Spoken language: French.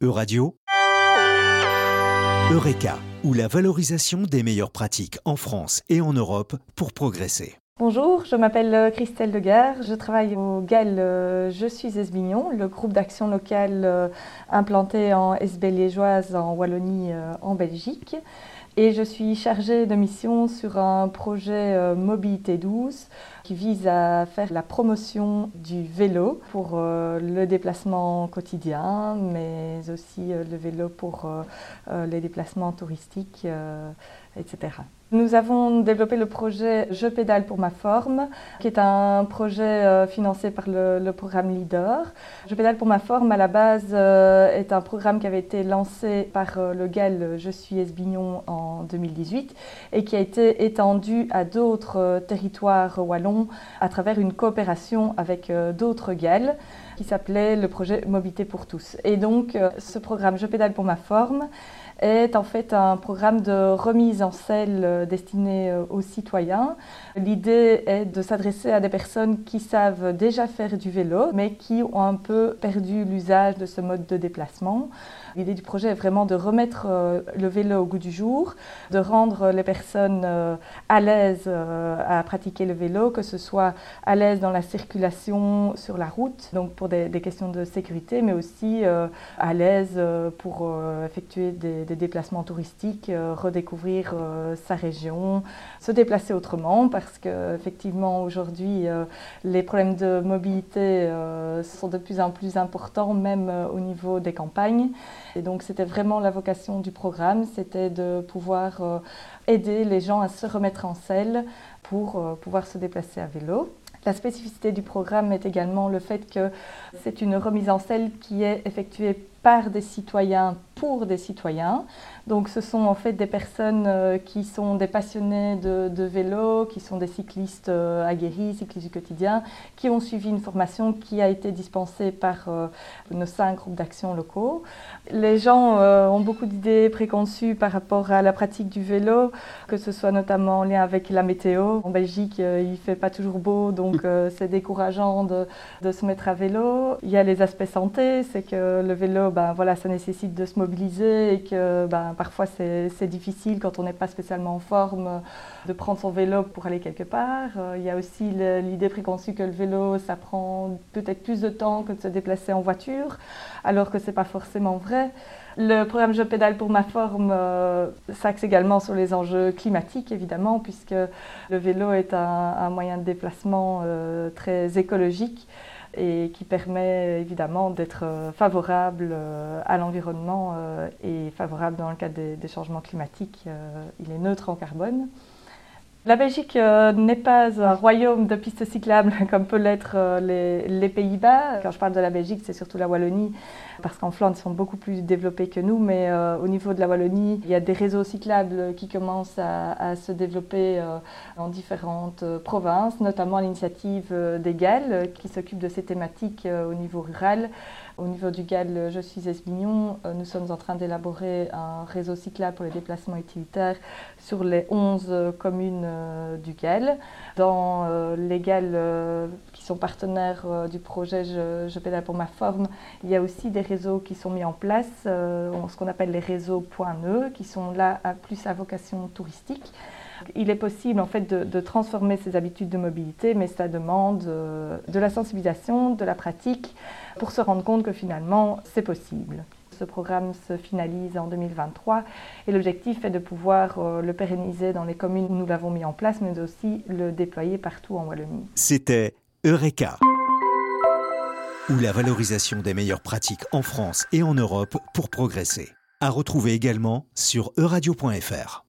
Euradio, Eureka, ou la valorisation des meilleures pratiques en France et en Europe pour progresser. Bonjour, je m'appelle euh, Christelle Deguerre, je travaille au GAL euh, Je suis Esbignon, le groupe d'action locale euh, implanté en Esbée liégeoise en Wallonie en Belgique. Et je suis chargée de mission sur un projet mobilité douce qui vise à faire la promotion du vélo pour le déplacement quotidien, mais aussi le vélo pour les déplacements touristiques, etc. Nous avons développé le projet Je pédale pour ma forme, qui est un projet euh, financé par le, programme Leader. Je pédale pour ma forme, à la base, euh, est un programme qui avait été lancé par euh, le GAL Je suis Esbignon en 2018 et qui a été étendu à d'autres territoires wallons à travers une coopération avec d'autres GAL qui s'appelait le projet Mobilité pour tous. Et donc, ce programme Je pédale pour ma forme est en fait un programme de remise en selle euh, destiné euh, aux citoyens. L'idée est de s'adresser à des personnes qui savent déjà faire du vélo, mais qui ont un peu perdu l'usage de ce mode de déplacement. L'idée du projet est vraiment de remettre euh, le vélo au goût du jour, de rendre les personnes à l'aise à pratiquer le vélo, que ce soit à l'aise dans la circulation sur la route, donc pour des, questions de sécurité, mais aussi à l'aise pour effectuer des, des déplacements touristiques, euh, redécouvrir euh, sa région, se déplacer autrement parce que effectivement aujourd'hui euh, les problèmes de mobilité sont de plus en plus importants même au niveau des campagnes et donc c'était vraiment la vocation du programme, c'était de pouvoir aider les gens à se remettre en selle pour pouvoir se déplacer à vélo. La spécificité du programme est également le fait que c'est une remise en selle qui est effectuée par des citoyens pour des citoyens. Donc ce sont en fait des personnes euh, qui sont des passionnés de, vélo, qui sont des cyclistes euh, aguerris, cyclistes du quotidien, qui ont suivi une formation qui a été dispensée par euh, nos cinq groupes d'action locaux. Les gens ont beaucoup d'idées préconçues par rapport à la pratique du vélo, que ce soit notamment en lien avec la météo. En Belgique, il ne fait pas toujours beau, donc c'est décourageant de, de, se mettre à vélo. Il y a les aspects santé, c'est que le vélo, ben, voilà, ça nécessite de se mobiliser et que ben, parfois c'est difficile quand on n'est pas spécialement en forme de prendre son vélo pour aller quelque part. Euh, il y a aussi l'idée préconçue que le vélo, ça prend peut-être plus de temps que de se déplacer en voiture, alors que ce n'est pas forcément vrai. Le programme Je pédale pour ma forme euh, s'axe également sur les enjeux climatiques, évidemment, puisque le vélo est un, moyen de déplacement euh, très écologique et qui permet évidemment d'être euh, favorable euh, à l'environnement euh, et favorable dans le cadre des, changements climatiques. Il est neutre en carbone. La Belgique n'est pas un royaume de pistes cyclables comme peut l'être les, Pays-Bas. Quand je parle de la Belgique, c'est surtout la Wallonie, parce qu'en Flandre, ils sont beaucoup plus développés que nous. Mais au niveau de la Wallonie, il y a des réseaux cyclables qui commencent à, se développer dans différentes provinces, notamment l'initiative des GAL, qui s'occupe de ces thématiques au niveau rural. Au niveau du GAL Je suis Esbignon, nous sommes en train d'élaborer un réseau cyclable pour les déplacements utilitaires sur les 11 communes euh, du GAL. Dans euh, les GAL euh, qui sont partenaires du projet Je, pédale pour ma forme, il y a aussi des réseaux qui sont mis en place, ce qu'on appelle les réseaux .nœud, qui sont là à plus à vocation touristique. Il est possible en fait de, transformer ces habitudes de mobilité, mais ça demande de la sensibilisation, de la pratique, pour se rendre compte que finalement c'est possible. Ce programme se finalise en 2023 et l'objectif est de pouvoir euh, le pérenniser dans les communes où nous l'avons mis en place, mais aussi le déployer partout en Wallonie. C'était Eureka, ou la valorisation des meilleures pratiques en France et en Europe pour progresser. À retrouver également sur euradio.fr.